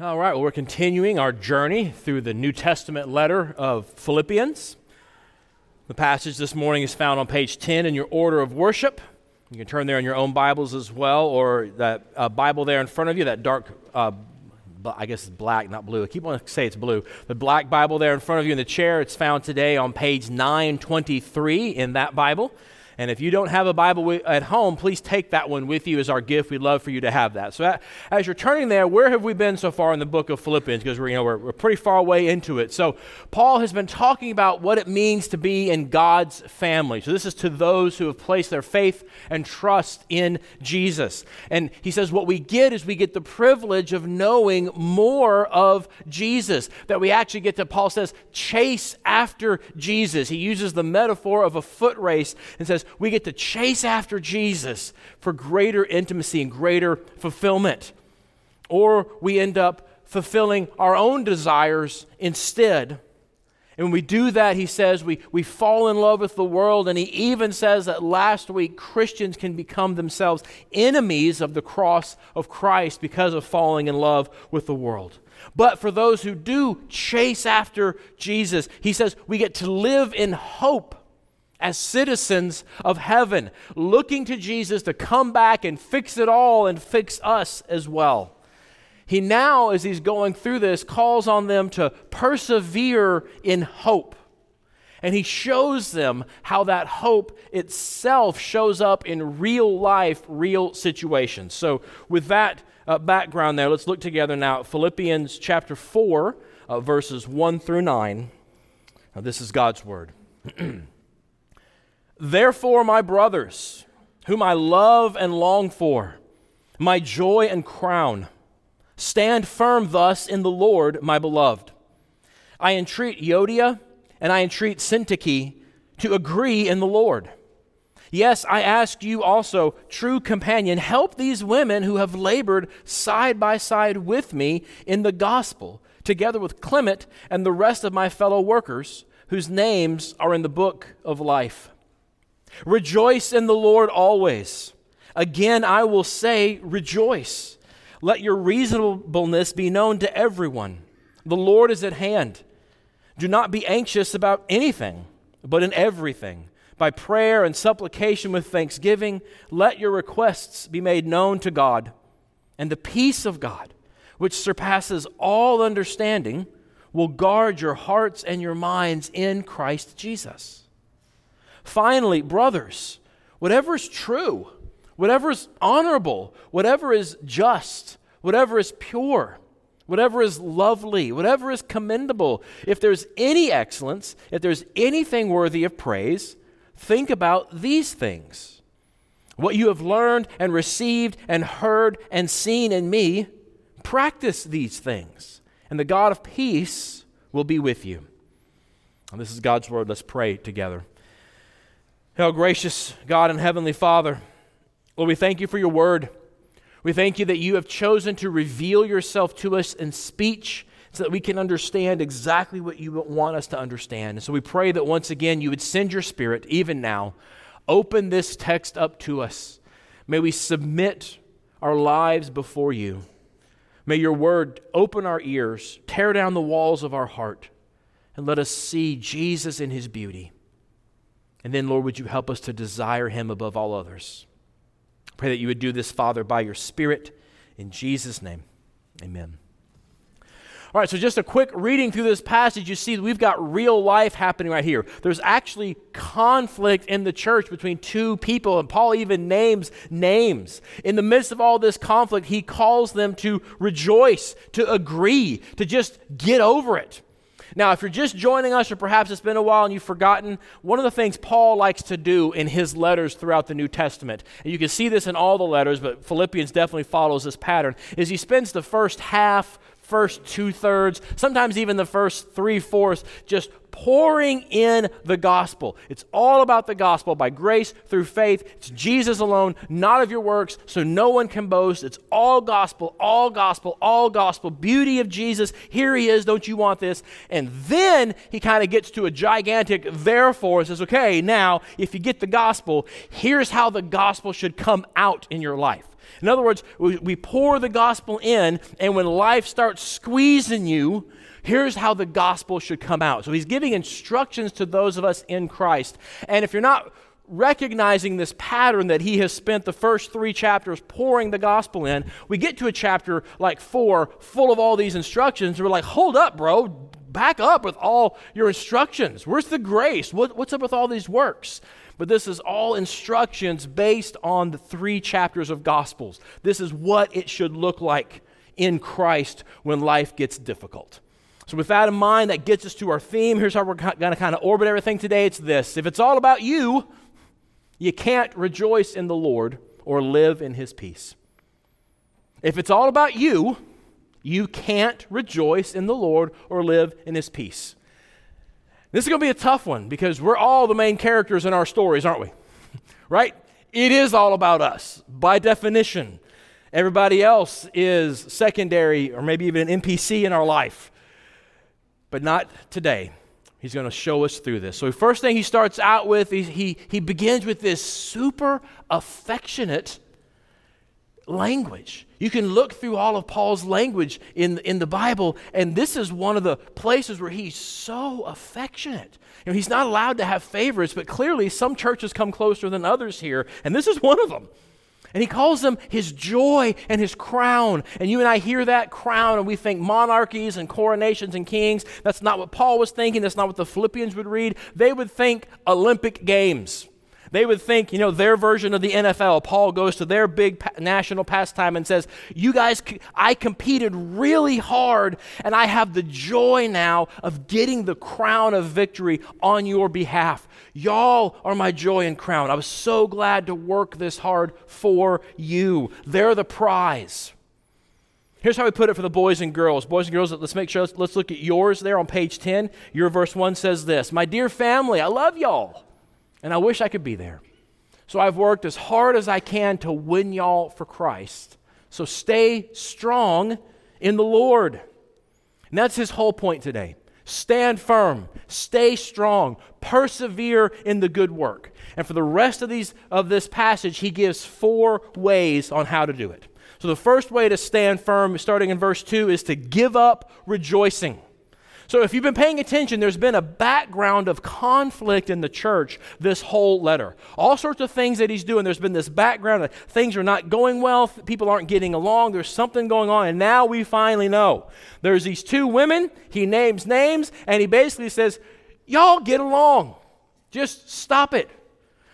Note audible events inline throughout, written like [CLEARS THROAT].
All right, well, we're continuing our journey through the New Testament letter of Philippians. The passage this morning is found on page 10 in your order of worship. You can turn there in your own Bibles as well, or that uh, Bible there in front of you, that dark, uh, I guess it's black, not blue. I keep wanting to say it's blue. The black Bible there in front of you in the chair, it's found today on page 923 in that Bible. And if you don't have a Bible at home, please take that one with you as our gift. We'd love for you to have that. So, as you're turning there, where have we been so far in the book of Philippians? Because we're, you know, we're, we're pretty far away into it. So, Paul has been talking about what it means to be in God's family. So, this is to those who have placed their faith and trust in Jesus. And he says, what we get is we get the privilege of knowing more of Jesus. That we actually get to, Paul says, chase after Jesus. He uses the metaphor of a foot race and says, we get to chase after Jesus for greater intimacy and greater fulfillment. Or we end up fulfilling our own desires instead. And when we do that, he says we, we fall in love with the world. And he even says that last week Christians can become themselves enemies of the cross of Christ because of falling in love with the world. But for those who do chase after Jesus, he says we get to live in hope as citizens of heaven, looking to Jesus to come back and fix it all and fix us as well. He now, as he's going through this, calls on them to persevere in hope. And he shows them how that hope itself shows up in real life, real situations. So, with that uh, background there, let's look together now at Philippians chapter 4, uh, verses 1 through 9. Now, this is God's word. [CLEARS THROAT] Therefore, my brothers, whom I love and long for, my joy and crown, stand firm thus in the Lord, my beloved. I entreat Euodia and I entreat Syntyche to agree in the Lord. Yes, I ask you also, true companion, help these women who have labored side by side with me in the gospel, together with Clement and the rest of my fellow workers, whose names are in the book of life. Rejoice in the Lord always. Again, I will say, rejoice. Let your reasonableness be known to everyone. The Lord is at hand. Do not be anxious about anything, but in everything, by prayer and supplication with thanksgiving, let your requests be made known to God. And the peace of God, which surpasses all understanding, will guard your hearts and your minds in Christ Jesus. Finally, brothers, whatever is true, whatever is honorable, whatever is just, whatever is pure, whatever is lovely, whatever is commendable, if there's any excellence, if there's anything worthy of praise, think about these things. What you have learned and received and heard and seen in me, practice these things, and the God of peace will be with you. And this is God's word. Let's pray together. Oh, gracious God and Heavenly Father, Lord, we thank you for your word. We thank you that you have chosen to reveal yourself to us in speech so that we can understand exactly what you want us to understand. And so we pray that once again you would send your spirit, even now, open this text up to us. May we submit our lives before you. May your word open our ears, tear down the walls of our heart, and let us see Jesus in his beauty. And then, Lord, would you help us to desire him above all others? Pray that you would do this, Father, by your Spirit. In Jesus' name, amen. All right, so just a quick reading through this passage, you see we've got real life happening right here. There's actually conflict in the church between two people, and Paul even names names. In the midst of all this conflict, he calls them to rejoice, to agree, to just get over it. Now, if you're just joining us, or perhaps it's been a while and you've forgotten, one of the things Paul likes to do in his letters throughout the New Testament, and you can see this in all the letters, but Philippians definitely follows this pattern, is he spends the first half first two thirds, sometimes even the first three fourths, just pouring in the gospel. It's all about the gospel by grace through faith. It's Jesus alone, not of your works, so no one can boast. It's all gospel, all gospel, all gospel. Beauty of Jesus. Here he is. Don't you want this? And then he kind of gets to a gigantic therefore and says, okay, now, if you get the gospel, here's how the gospel should come out in your life. In other words, we, we pour the gospel in, and when life starts squeezing you, here's how the gospel should come out. So he's giving instructions to those of us in Christ. And if you're not recognizing this pattern that he has spent the first three chapters pouring the gospel in, we get to a chapter like four full of all these instructions. We're like, hold up, bro. Back up with all your instructions. Where's the grace? What, what's up with all these works? But this is all instructions based on the three chapters of Gospels. This is what it should look like in Christ when life gets difficult. So, with that in mind, that gets us to our theme. Here's how we're going to kind of orbit everything today it's this if it's all about you, you can't rejoice in the Lord or live in his peace. If it's all about you, you can't rejoice in the Lord or live in his peace. This is going to be a tough one because we're all the main characters in our stories, aren't we? [LAUGHS] right? It is all about us by definition. Everybody else is secondary or maybe even an NPC in our life. But not today. He's going to show us through this. So, first thing he starts out with, he, he, he begins with this super affectionate language. You can look through all of Paul's language in, in the Bible, and this is one of the places where he's so affectionate. You know, he's not allowed to have favorites, but clearly some churches come closer than others here, and this is one of them. And he calls them his joy and his crown. And you and I hear that crown and we think monarchies and coronations and kings. That's not what Paul was thinking. That's not what the Philippians would read. They would think Olympic Games. They would think, you know, their version of the NFL. Paul goes to their big pa- national pastime and says, You guys, I competed really hard, and I have the joy now of getting the crown of victory on your behalf. Y'all are my joy and crown. I was so glad to work this hard for you. They're the prize. Here's how we put it for the boys and girls. Boys and girls, let's make sure, let's look at yours there on page 10. Your verse 1 says this My dear family, I love y'all. And I wish I could be there. So I've worked as hard as I can to win y'all for Christ. So stay strong in the Lord. And that's his whole point today. Stand firm, stay strong, persevere in the good work. And for the rest of these of this passage, he gives four ways on how to do it. So the first way to stand firm, starting in verse 2, is to give up rejoicing. So, if you've been paying attention, there's been a background of conflict in the church this whole letter. All sorts of things that he's doing. There's been this background that things are not going well, people aren't getting along, there's something going on, and now we finally know. There's these two women, he names names, and he basically says, Y'all get along. Just stop it.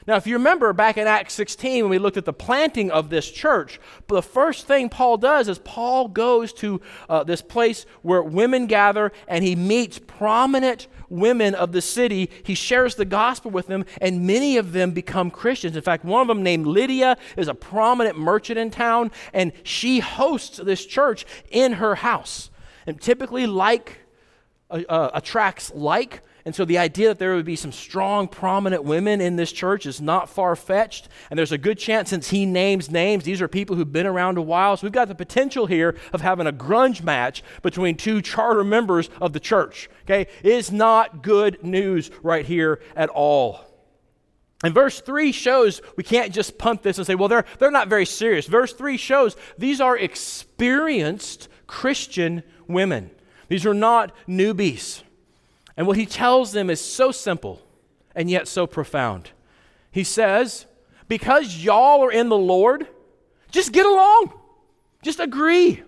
Now, if you remember back in Acts 16 when we looked at the planting of this church, the first thing Paul does is Paul goes to uh, this place where women gather and he meets prominent women of the city. He shares the gospel with them, and many of them become Christians. In fact, one of them, named Lydia, is a prominent merchant in town, and she hosts this church in her house. And typically, like uh, uh, attracts like. And so the idea that there would be some strong, prominent women in this church is not far fetched. And there's a good chance, since he names names, these are people who've been around a while. So we've got the potential here of having a grunge match between two charter members of the church. Okay? It is not good news right here at all. And verse 3 shows we can't just punt this and say, well, they're, they're not very serious. Verse 3 shows these are experienced Christian women, these are not newbies. And what he tells them is so simple and yet so profound. He says, Because y'all are in the Lord, just get along, just agree.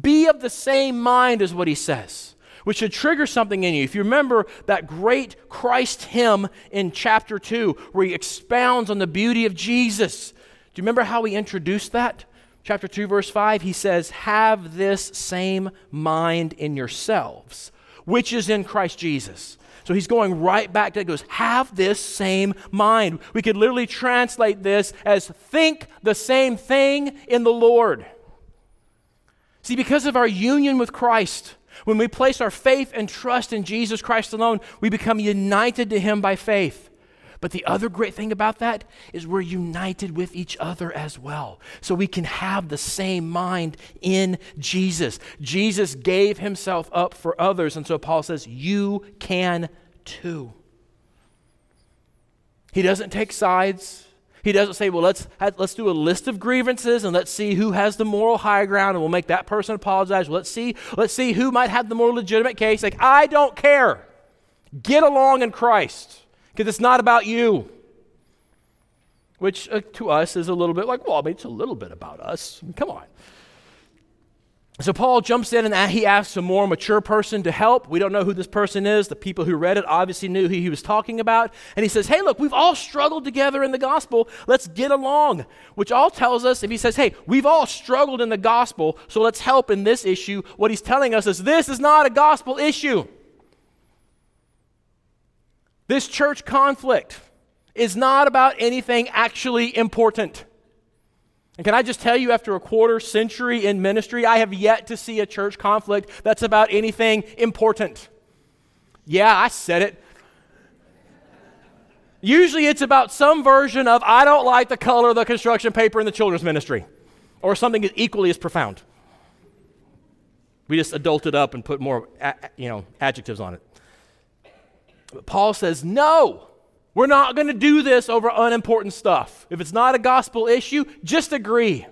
Be of the same mind, is what he says, which should trigger something in you. If you remember that great Christ hymn in chapter 2, where he expounds on the beauty of Jesus, do you remember how he introduced that? Chapter 2, verse 5, he says, Have this same mind in yourselves which is in Christ Jesus. So he's going right back to it, goes, have this same mind. We could literally translate this as think the same thing in the Lord. See, because of our union with Christ, when we place our faith and trust in Jesus Christ alone, we become united to him by faith. But the other great thing about that is we're united with each other as well. So we can have the same mind in Jesus. Jesus gave himself up for others. And so Paul says, You can too. He doesn't take sides. He doesn't say, well, let's, let's do a list of grievances and let's see who has the moral high ground and we'll make that person apologize. Let's see, let's see who might have the more legitimate case. Like, I don't care. Get along in Christ because it's not about you. Which uh, to us is a little bit like, well, I mean, it's a little bit about us. I mean, come on. So Paul jumps in and he asks a more mature person to help. We don't know who this person is. The people who read it obviously knew who he was talking about. And he says, Hey, look, we've all struggled together in the gospel. Let's get along. Which all tells us, if he says, Hey, we've all struggled in the gospel, so let's help in this issue, what he's telling us is this is not a gospel issue. This church conflict is not about anything actually important. And can I just tell you, after a quarter century in ministry, I have yet to see a church conflict that's about anything important. Yeah, I said it. Usually it's about some version of, I don't like the color of the construction paper in the children's ministry, or something equally as profound. We just adulted up and put more, you know, adjectives on it. But Paul says, no. We're not going to do this over unimportant stuff. If it's not a gospel issue, just agree.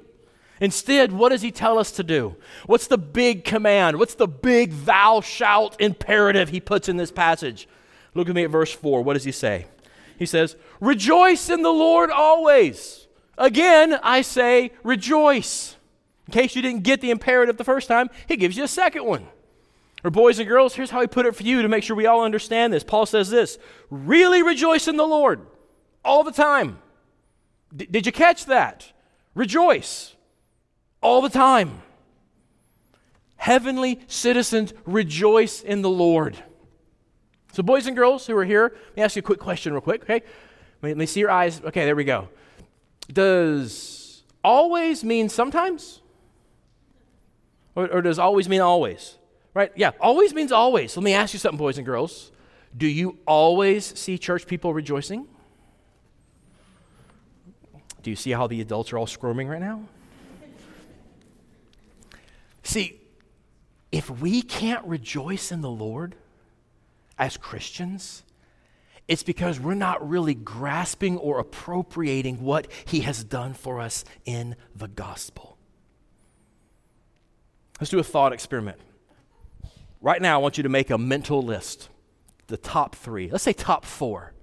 Instead, what does he tell us to do? What's the big command? What's the big thou shalt imperative he puts in this passage? Look at me at verse 4. What does he say? He says, Rejoice in the Lord always. Again, I say, rejoice. In case you didn't get the imperative the first time, he gives you a second one. Or, boys and girls, here's how he put it for you to make sure we all understand this. Paul says this really rejoice in the Lord all the time. D- did you catch that? Rejoice all the time. Heavenly citizens rejoice in the Lord. So, boys and girls who are here, let me ask you a quick question, real quick, okay? Let me see your eyes. Okay, there we go. Does always mean sometimes? Or, or does always mean always? Right? Yeah, always means always. Let me ask you something, boys and girls. Do you always see church people rejoicing? Do you see how the adults are all squirming right now? see, if we can't rejoice in the Lord as Christians, it's because we're not really grasping or appropriating what He has done for us in the gospel. Let's do a thought experiment. Right now, I want you to make a mental list. The top three, let's say top four.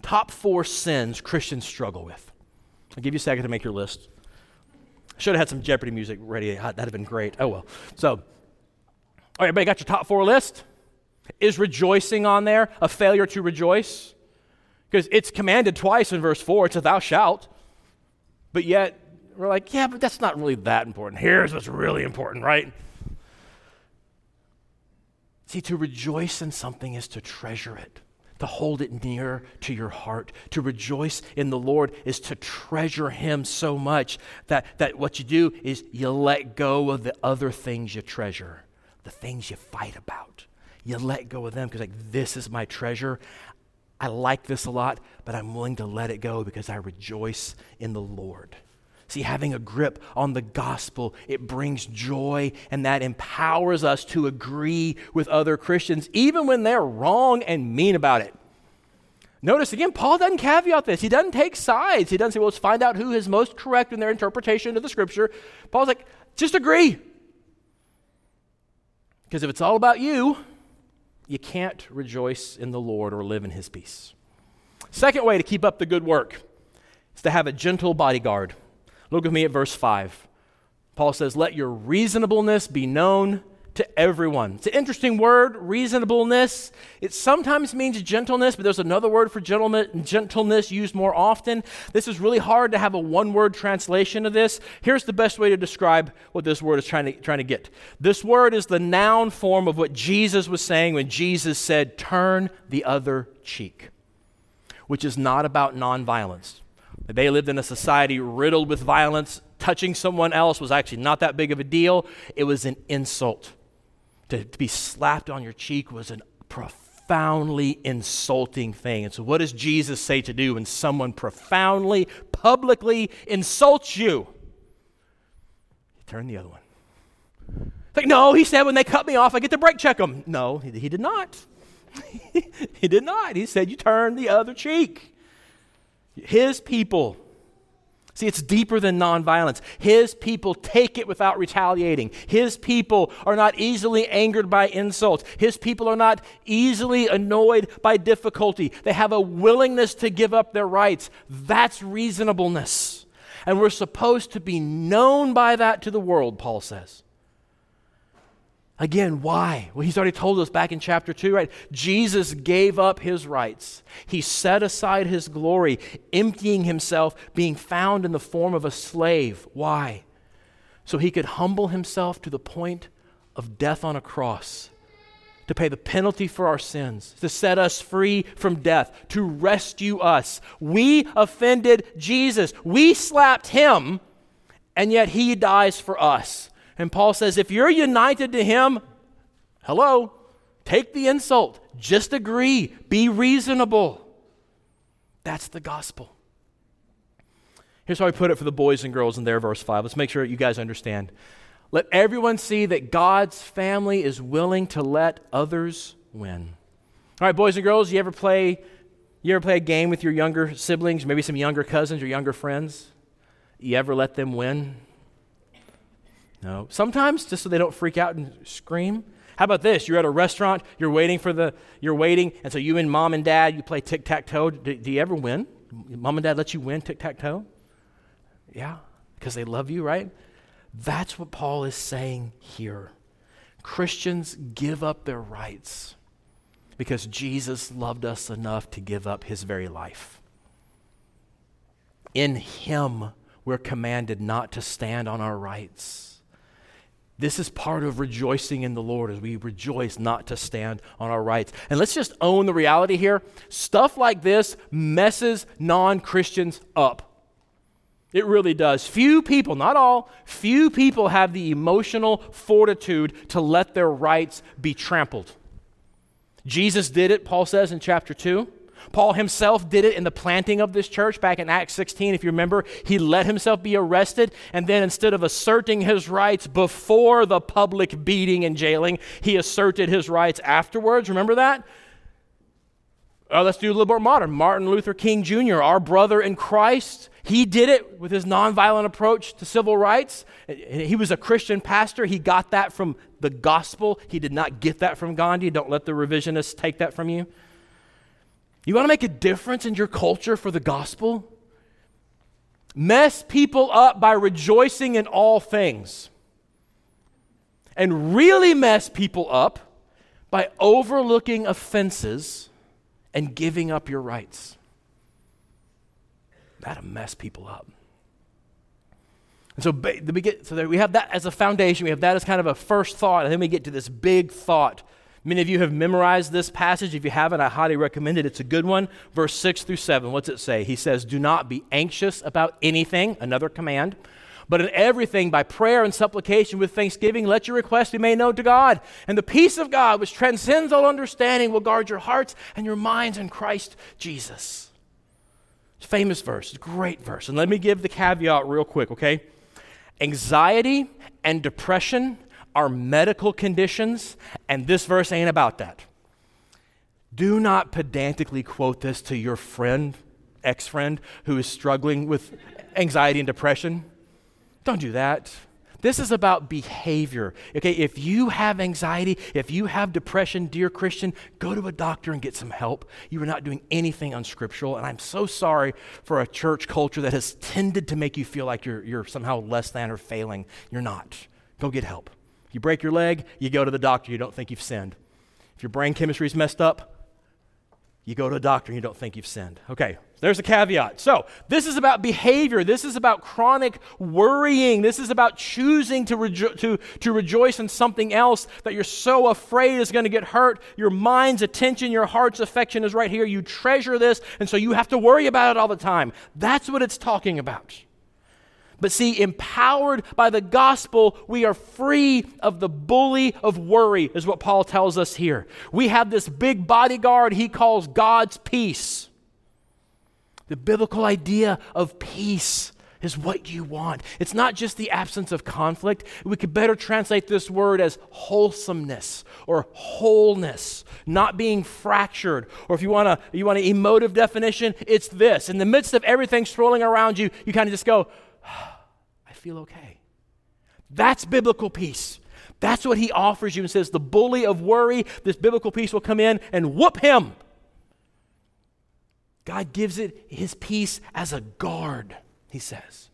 Top four sins Christians struggle with. I'll give you a second to make your list. I should have had some Jeopardy music ready. That'd have been great. Oh well. So, all right, everybody got your top four list? Is rejoicing on there a failure to rejoice? Because it's commanded twice in verse 4. It's a thou shalt. But yet, we're like, yeah, but that's not really that important. Here's what's really important, right? See, to rejoice in something is to treasure it, to hold it near to your heart. To rejoice in the Lord is to treasure Him so much that, that what you do is you let go of the other things you treasure, the things you fight about. You let go of them because, like, this is my treasure. I like this a lot, but I'm willing to let it go because I rejoice in the Lord. See, having a grip on the gospel, it brings joy and that empowers us to agree with other Christians, even when they're wrong and mean about it. Notice again, Paul doesn't caveat this. He doesn't take sides. He doesn't say, well, let's find out who is most correct in their interpretation of the scripture. Paul's like, just agree. Because if it's all about you, you can't rejoice in the Lord or live in his peace. Second way to keep up the good work is to have a gentle bodyguard. Look with me at verse 5. Paul says, Let your reasonableness be known to everyone. It's an interesting word, reasonableness. It sometimes means gentleness, but there's another word for gentleness used more often. This is really hard to have a one word translation of this. Here's the best way to describe what this word is trying to, trying to get this word is the noun form of what Jesus was saying when Jesus said, Turn the other cheek, which is not about nonviolence. They lived in a society riddled with violence. Touching someone else was actually not that big of a deal, it was an insult. To, to be slapped on your cheek was a profoundly insulting thing. And so, what does Jesus say to do when someone profoundly, publicly insults you? Turn the other one. It's like, no, he said when they cut me off, I get to brake check them. No, he, he did not. [LAUGHS] he did not. He said, you turn the other cheek. His people See, it's deeper than nonviolence. His people take it without retaliating. His people are not easily angered by insults. His people are not easily annoyed by difficulty. They have a willingness to give up their rights. That's reasonableness. And we're supposed to be known by that to the world, Paul says. Again, why? Well, he's already told us back in chapter 2, right? Jesus gave up his rights. He set aside his glory, emptying himself, being found in the form of a slave. Why? So he could humble himself to the point of death on a cross, to pay the penalty for our sins, to set us free from death, to rescue us. We offended Jesus. We slapped him, and yet he dies for us. And Paul says, if you're united to him, hello, take the insult. Just agree. Be reasonable. That's the gospel. Here's how I put it for the boys and girls in there, verse 5. Let's make sure you guys understand. Let everyone see that God's family is willing to let others win. All right, boys and girls, you ever play you ever play a game with your younger siblings, maybe some younger cousins or younger friends? You ever let them win? No. Sometimes just so they don't freak out and scream. How about this? You're at a restaurant, you're waiting for the, you're waiting, and so you and mom and dad, you play tic tac toe. Do, do, you ever win? Mom and dad let you win tic tac toe? Yeah, because they love you, right? That's what Paul is saying here. Christians give up their rights because Jesus loved us enough to give up his very life. In him, we're commanded not to stand on our rights this is part of rejoicing in the Lord as we rejoice not to stand on our rights. And let's just own the reality here. Stuff like this messes non Christians up. It really does. Few people, not all, few people have the emotional fortitude to let their rights be trampled. Jesus did it, Paul says in chapter 2. Paul himself did it in the planting of this church back in Acts 16. If you remember, he let himself be arrested, and then instead of asserting his rights before the public beating and jailing, he asserted his rights afterwards. Remember that? Uh, let's do a little more modern. Martin Luther King Jr., our brother in Christ, he did it with his nonviolent approach to civil rights. He was a Christian pastor. He got that from the gospel. He did not get that from Gandhi. Don't let the revisionists take that from you. You want to make a difference in your culture for the gospel? Mess people up by rejoicing in all things. And really mess people up by overlooking offenses and giving up your rights. That'll mess people up. And so we get so we have that as a foundation. We have that as kind of a first thought, and then we get to this big thought Many of you have memorized this passage. If you haven't, I highly recommend it. It's a good one. Verse 6 through 7. What's it say? He says, Do not be anxious about anything, another command, but in everything, by prayer and supplication with thanksgiving, let your requests be made known to God. And the peace of God, which transcends all understanding, will guard your hearts and your minds in Christ Jesus. It's a famous verse, it's a great verse. And let me give the caveat real quick, okay? Anxiety and depression are medical conditions, and this verse ain't about that. Do not pedantically quote this to your friend, ex friend, who is struggling with anxiety and depression. Don't do that. This is about behavior. Okay, if you have anxiety, if you have depression, dear Christian, go to a doctor and get some help. You are not doing anything unscriptural. And I'm so sorry for a church culture that has tended to make you feel like you're, you're somehow less than or failing. You're not. Go get help. You break your leg, you go to the doctor, you don't think you've sinned. If your brain chemistry is messed up, you go to a doctor and you don't think you've sinned. Okay, there's a caveat. So, this is about behavior. This is about chronic worrying. This is about choosing to, rejo- to, to rejoice in something else that you're so afraid is going to get hurt. Your mind's attention, your heart's affection is right here. You treasure this, and so you have to worry about it all the time. That's what it's talking about. But see, empowered by the gospel, we are free of the bully of worry, is what Paul tells us here. We have this big bodyguard he calls God's peace. The biblical idea of peace is what you want. It's not just the absence of conflict. We could better translate this word as wholesomeness or wholeness, not being fractured. Or if you want a you want an emotive definition, it's this. In the midst of everything swirling around you, you kind of just go, feel okay. That's biblical peace. That's what he offers you and says the bully of worry, this biblical peace will come in and whoop him. God gives it his peace as a guard he says.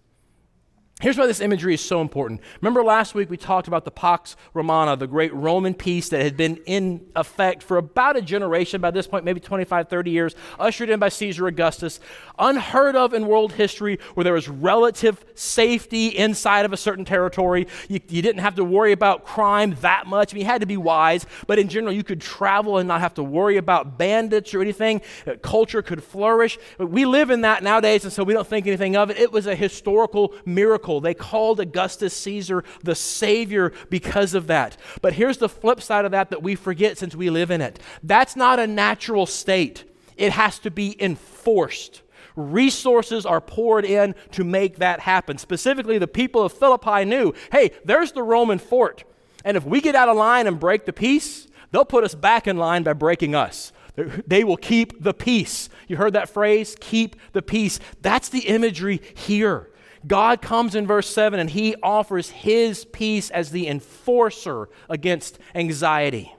Here's why this imagery is so important. Remember last week we talked about the Pax Romana, the great Roman peace that had been in effect for about a generation by this point, maybe 25, 30 years, ushered in by Caesar Augustus. Unheard of in world history where there was relative safety inside of a certain territory. You, you didn't have to worry about crime that much. I mean, you had to be wise, but in general, you could travel and not have to worry about bandits or anything. Culture could flourish. We live in that nowadays, and so we don't think anything of it. It was a historical miracle they called Augustus Caesar the Savior because of that. But here's the flip side of that that we forget since we live in it that's not a natural state, it has to be enforced. Resources are poured in to make that happen. Specifically, the people of Philippi knew hey, there's the Roman fort. And if we get out of line and break the peace, they'll put us back in line by breaking us. They will keep the peace. You heard that phrase? Keep the peace. That's the imagery here. God comes in verse 7 and he offers his peace as the enforcer against anxiety.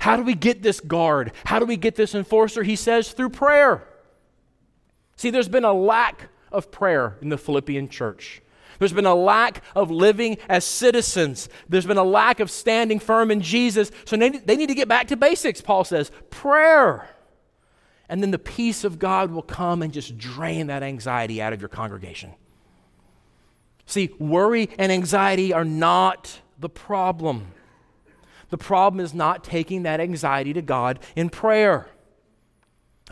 How do we get this guard? How do we get this enforcer? He says through prayer. See, there's been a lack of prayer in the Philippian church. There's been a lack of living as citizens. There's been a lack of standing firm in Jesus. So they, they need to get back to basics, Paul says. Prayer. And then the peace of God will come and just drain that anxiety out of your congregation. See, worry and anxiety are not the problem. The problem is not taking that anxiety to God in prayer.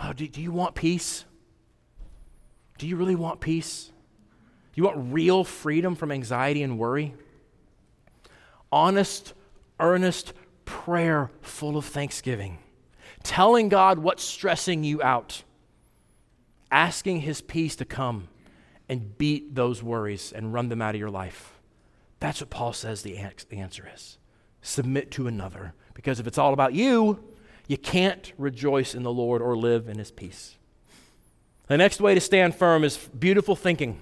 Oh, do, do you want peace? Do you really want peace? Do you want real freedom from anxiety and worry? Honest, earnest prayer full of thanksgiving telling God what's stressing you out, asking His peace to come and beat those worries and run them out of your life. That's what Paul says the answer is. Submit to another. Because if it's all about you, you can't rejoice in the Lord or live in His peace. The next way to stand firm is beautiful thinking.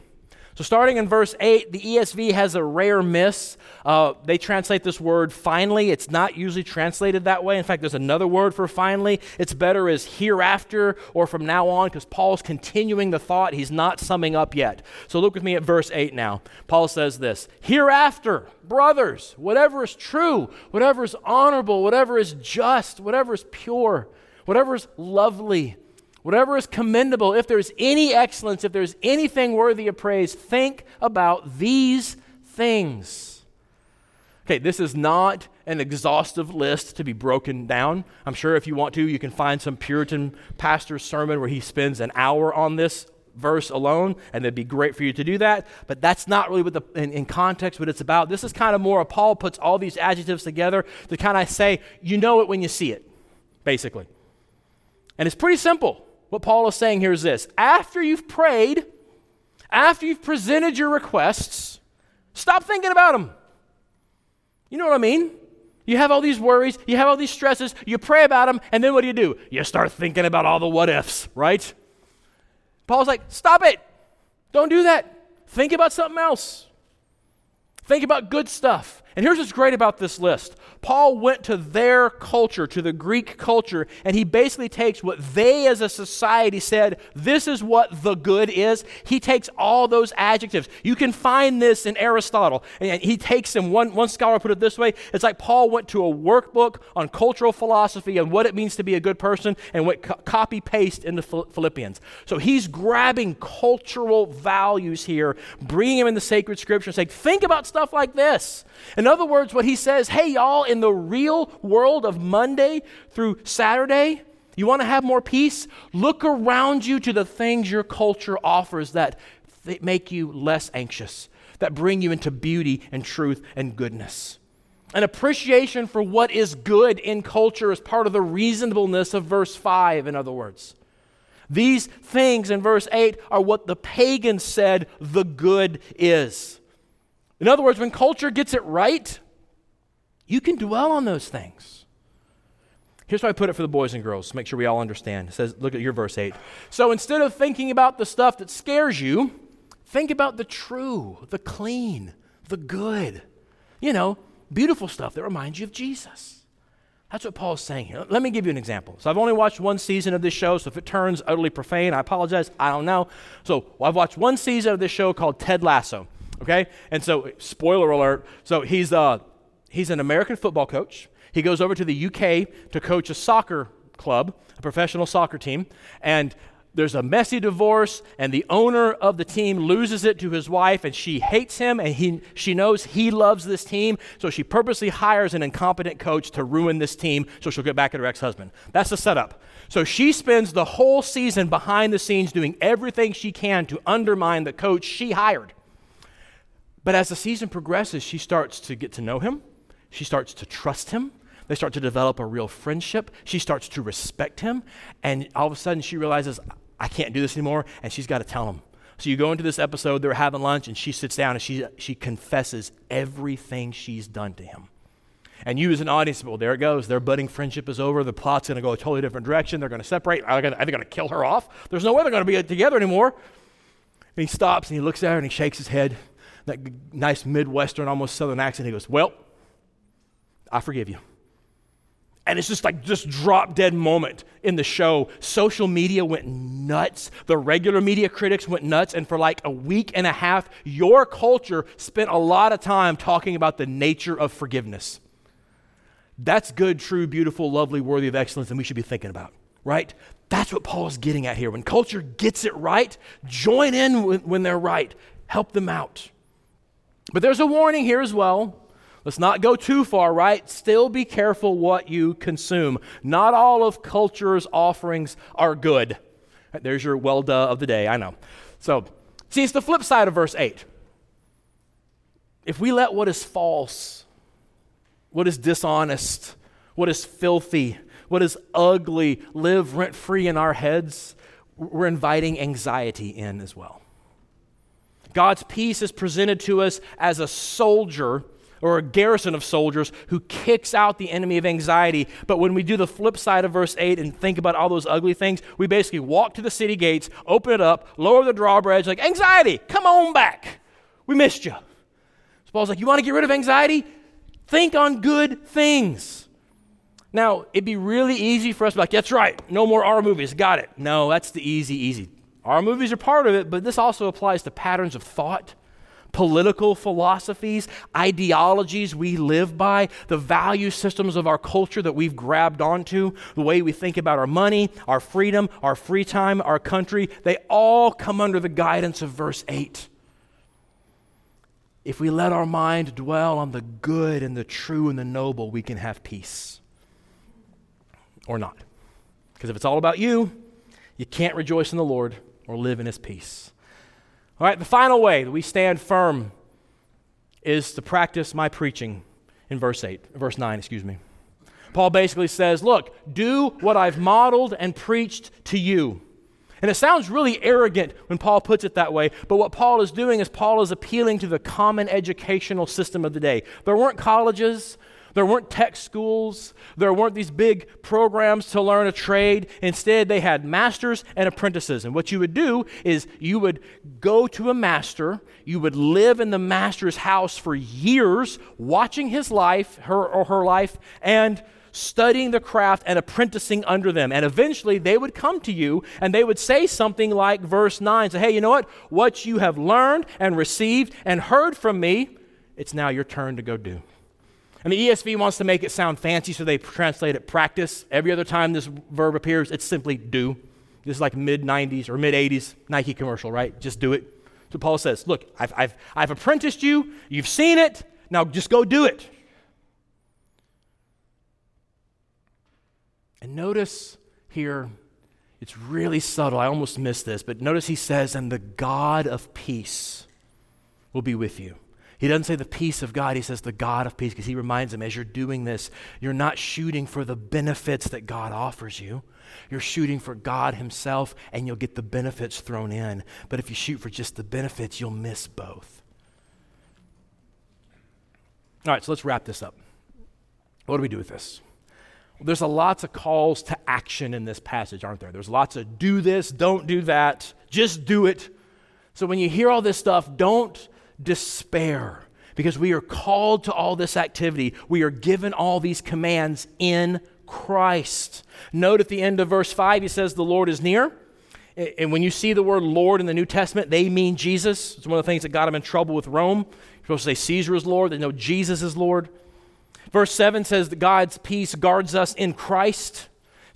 So, starting in verse 8, the ESV has a rare miss. Uh, they translate this word finally. It's not usually translated that way. In fact, there's another word for finally. It's better as hereafter or from now on because Paul's continuing the thought. He's not summing up yet. So, look with me at verse 8 now. Paul says this Hereafter, brothers, whatever is true, whatever is honorable, whatever is just, whatever is pure, whatever is lovely Whatever is commendable, if there's any excellence, if there's anything worthy of praise, think about these things. Okay, this is not an exhaustive list to be broken down. I'm sure if you want to, you can find some Puritan pastor's sermon where he spends an hour on this verse alone, and it'd be great for you to do that. But that's not really what the, in, in context what it's about. This is kind of more, a Paul puts all these adjectives together to kind of say, you know it when you see it, basically. And it's pretty simple. What Paul is saying here is this after you've prayed, after you've presented your requests, stop thinking about them. You know what I mean? You have all these worries, you have all these stresses, you pray about them, and then what do you do? You start thinking about all the what ifs, right? Paul's like, stop it. Don't do that. Think about something else. Think about good stuff. And here's what's great about this list Paul went to their culture, to the Greek culture, and he basically takes what they as a society said, this is what the good is. He takes all those adjectives. You can find this in Aristotle. And he takes them, one, one scholar put it this way it's like Paul went to a workbook on cultural philosophy and what it means to be a good person and went co- copy paste into Philippians. So he's grabbing cultural values here, bringing them in the sacred scripture, and saying, think about stuff like this. Other words, what he says, hey, y'all, in the real world of Monday through Saturday, you want to have more peace? Look around you to the things your culture offers that make you less anxious, that bring you into beauty and truth and goodness. An appreciation for what is good in culture is part of the reasonableness of verse 5, in other words. These things in verse 8 are what the pagans said the good is. In other words, when culture gets it right, you can dwell on those things. Here's how I put it for the boys and girls, make sure we all understand. It says, look at your verse 8. So instead of thinking about the stuff that scares you, think about the true, the clean, the good. You know, beautiful stuff that reminds you of Jesus. That's what Paul's saying here. Let me give you an example. So I've only watched one season of this show, so if it turns utterly profane, I apologize. I don't know. So I've watched one season of this show called Ted Lasso. Okay? And so, spoiler alert. So he's uh he's an American football coach. He goes over to the UK to coach a soccer club, a professional soccer team, and there's a messy divorce and the owner of the team loses it to his wife and she hates him and he, she knows he loves this team so she purposely hires an incompetent coach to ruin this team so she'll get back at her ex-husband that's the setup so she spends the whole season behind the scenes doing everything she can to undermine the coach she hired but as the season progresses she starts to get to know him she starts to trust him they start to develop a real friendship. She starts to respect him. And all of a sudden, she realizes, I can't do this anymore. And she's got to tell him. So you go into this episode, they're having lunch, and she sits down and she, she confesses everything she's done to him. And you, as an audience, well, there it goes. Their budding friendship is over. The plot's going to go a totally different direction. They're going to separate. Are they going to kill her off? There's no way they're going to be together anymore. And he stops and he looks at her and he shakes his head, that nice Midwestern, almost Southern accent. He goes, Well, I forgive you. And it's just like this drop dead moment in the show. Social media went nuts. The regular media critics went nuts. And for like a week and a half, your culture spent a lot of time talking about the nature of forgiveness. That's good, true, beautiful, lovely, worthy of excellence, and we should be thinking about, right? That's what Paul's getting at here. When culture gets it right, join in when they're right, help them out. But there's a warning here as well. Let's not go too far, right? Still be careful what you consume. Not all of culture's offerings are good. There's your well duh of the day, I know. So, see, it's the flip side of verse 8. If we let what is false, what is dishonest, what is filthy, what is ugly live rent free in our heads, we're inviting anxiety in as well. God's peace is presented to us as a soldier or a garrison of soldiers who kicks out the enemy of anxiety. But when we do the flip side of verse 8 and think about all those ugly things, we basically walk to the city gates, open it up, lower the drawbridge, like, anxiety, come on back. We missed you. So Paul's like, you want to get rid of anxiety? Think on good things. Now, it'd be really easy for us to be like, that's right, no more R movies, got it. No, that's the easy, easy. R movies are part of it, but this also applies to patterns of thought political philosophies, ideologies we live by, the value systems of our culture that we've grabbed onto, the way we think about our money, our freedom, our free time, our country, they all come under the guidance of verse 8. If we let our mind dwell on the good and the true and the noble, we can have peace. Or not. Because if it's all about you, you can't rejoice in the Lord or live in his peace. All right, the final way that we stand firm is to practice my preaching in verse 8, verse 9, excuse me. Paul basically says, Look, do what I've modeled and preached to you. And it sounds really arrogant when Paul puts it that way, but what Paul is doing is Paul is appealing to the common educational system of the day. There weren't colleges, there weren't tech schools. There weren't these big programs to learn a trade. Instead, they had masters and apprentices. And what you would do is you would go to a master, you would live in the master's house for years, watching his life, her or her life, and studying the craft and apprenticing under them. And eventually they would come to you and they would say something like verse 9 say, Hey, you know what? What you have learned and received and heard from me, it's now your turn to go do. And the ESV wants to make it sound fancy, so they translate it practice. Every other time this verb appears, it's simply do. This is like mid 90s or mid 80s Nike commercial, right? Just do it. So Paul says, Look, I've, I've, I've apprenticed you, you've seen it, now just go do it. And notice here, it's really subtle. I almost missed this, but notice he says, And the God of peace will be with you. He doesn't say the peace of God, he says the God of peace, because he reminds them as you're doing this, you're not shooting for the benefits that God offers you. You're shooting for God Himself, and you'll get the benefits thrown in. But if you shoot for just the benefits, you'll miss both. All right, so let's wrap this up. What do we do with this? Well, there's a lots of calls to action in this passage, aren't there? There's lots of do this, don't do that, just do it. So when you hear all this stuff, don't despair because we are called to all this activity. We are given all these commands in Christ. Note at the end of verse 5, he says, The Lord is near. And when you see the word Lord in the New Testament, they mean Jesus. It's one of the things that got him in trouble with Rome. You're supposed to say Caesar is Lord, they know Jesus is Lord. Verse 7 says that God's peace guards us in Christ.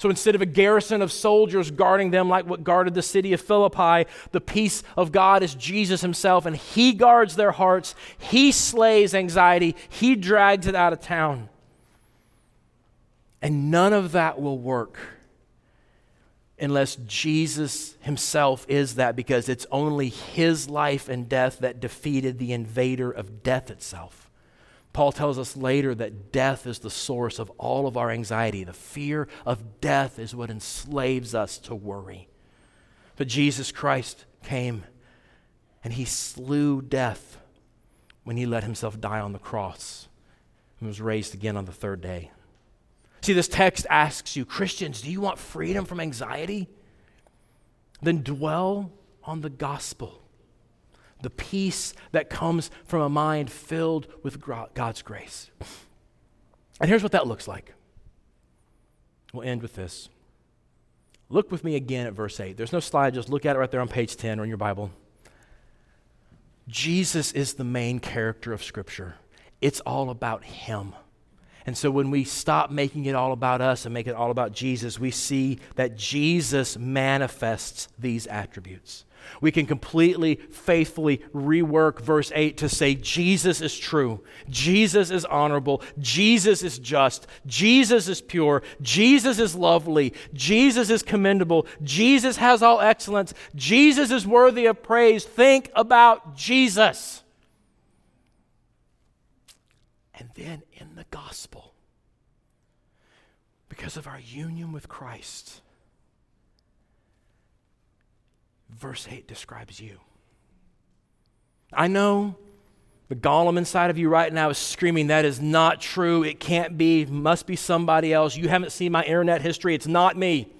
So instead of a garrison of soldiers guarding them like what guarded the city of Philippi, the peace of God is Jesus himself, and he guards their hearts. He slays anxiety, he drags it out of town. And none of that will work unless Jesus himself is that, because it's only his life and death that defeated the invader of death itself. Paul tells us later that death is the source of all of our anxiety. The fear of death is what enslaves us to worry. But Jesus Christ came and he slew death when he let himself die on the cross and was raised again on the third day. See, this text asks you, Christians, do you want freedom from anxiety? Then dwell on the gospel the peace that comes from a mind filled with God's grace. And here's what that looks like. We'll end with this. Look with me again at verse 8. There's no slide, just look at it right there on page 10 or in your Bible. Jesus is the main character of Scripture, it's all about Him. And so when we stop making it all about us and make it all about Jesus, we see that Jesus manifests these attributes. We can completely, faithfully rework verse 8 to say Jesus is true, Jesus is honorable, Jesus is just, Jesus is pure, Jesus is lovely, Jesus is commendable, Jesus has all excellence, Jesus is worthy of praise. Think about Jesus. And then in the gospel, because of our union with Christ, verse 8 describes you. I know the golem inside of you right now is screaming, That is not true. It can't be. Must be somebody else. You haven't seen my internet history. It's not me.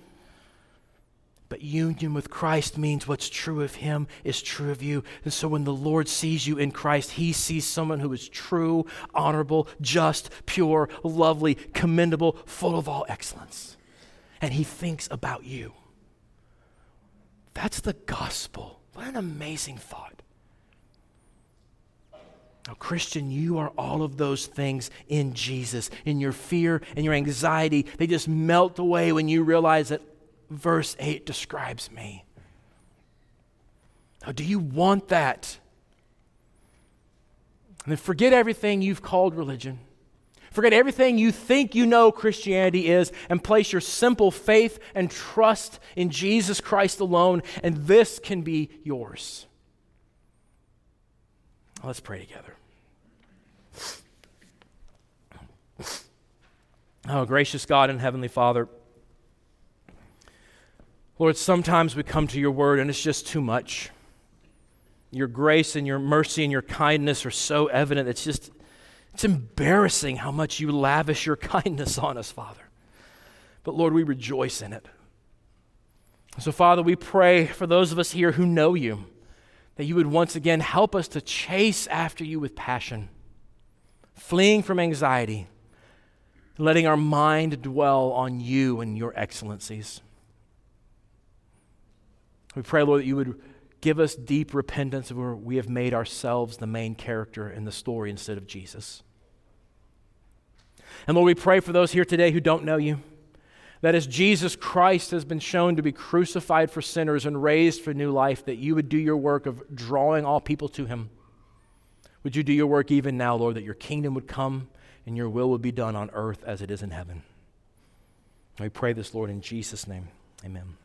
But union with Christ means what's true of him is true of you. And so when the Lord sees you in Christ, he sees someone who is true, honorable, just, pure, lovely, commendable, full of all excellence. And he thinks about you. That's the gospel. What an amazing thought. Now, Christian, you are all of those things in Jesus. In your fear and your anxiety, they just melt away when you realize that verse 8 describes me. Now, do you want that? And then forget everything you've called religion. Forget everything you think you know Christianity is and place your simple faith and trust in Jesus Christ alone, and this can be yours. Let's pray together. Oh, gracious God and Heavenly Father, Lord, sometimes we come to your word and it's just too much. Your grace and your mercy and your kindness are so evident, it's just it's embarrassing how much you lavish your [LAUGHS] kindness on us, Father. But Lord, we rejoice in it. So, Father, we pray for those of us here who know you that you would once again help us to chase after you with passion, fleeing from anxiety, letting our mind dwell on you and your excellencies. We pray, Lord, that you would give us deep repentance of where we have made ourselves the main character in the story instead of Jesus. And Lord, we pray for those here today who don't know you. That as Jesus Christ has been shown to be crucified for sinners and raised for new life, that you would do your work of drawing all people to him. Would you do your work even now, Lord, that your kingdom would come and your will would be done on earth as it is in heaven? We pray this, Lord, in Jesus' name. Amen.